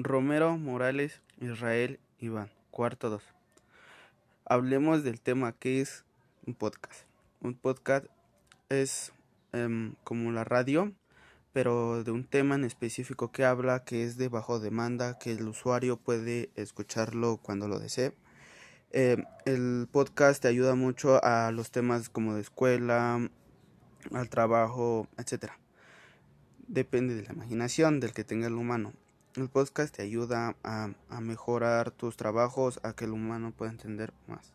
Romero, Morales, Israel, Iván. Cuarto 2. Hablemos del tema que es un podcast. Un podcast es em, como la radio, pero de un tema en específico que habla, que es de bajo demanda, que el usuario puede escucharlo cuando lo desee. Em, el podcast te ayuda mucho a los temas como de escuela, al trabajo, etcétera. Depende de la imaginación del que tenga el humano. El podcast te ayuda a, a mejorar tus trabajos, a que el humano pueda entender más.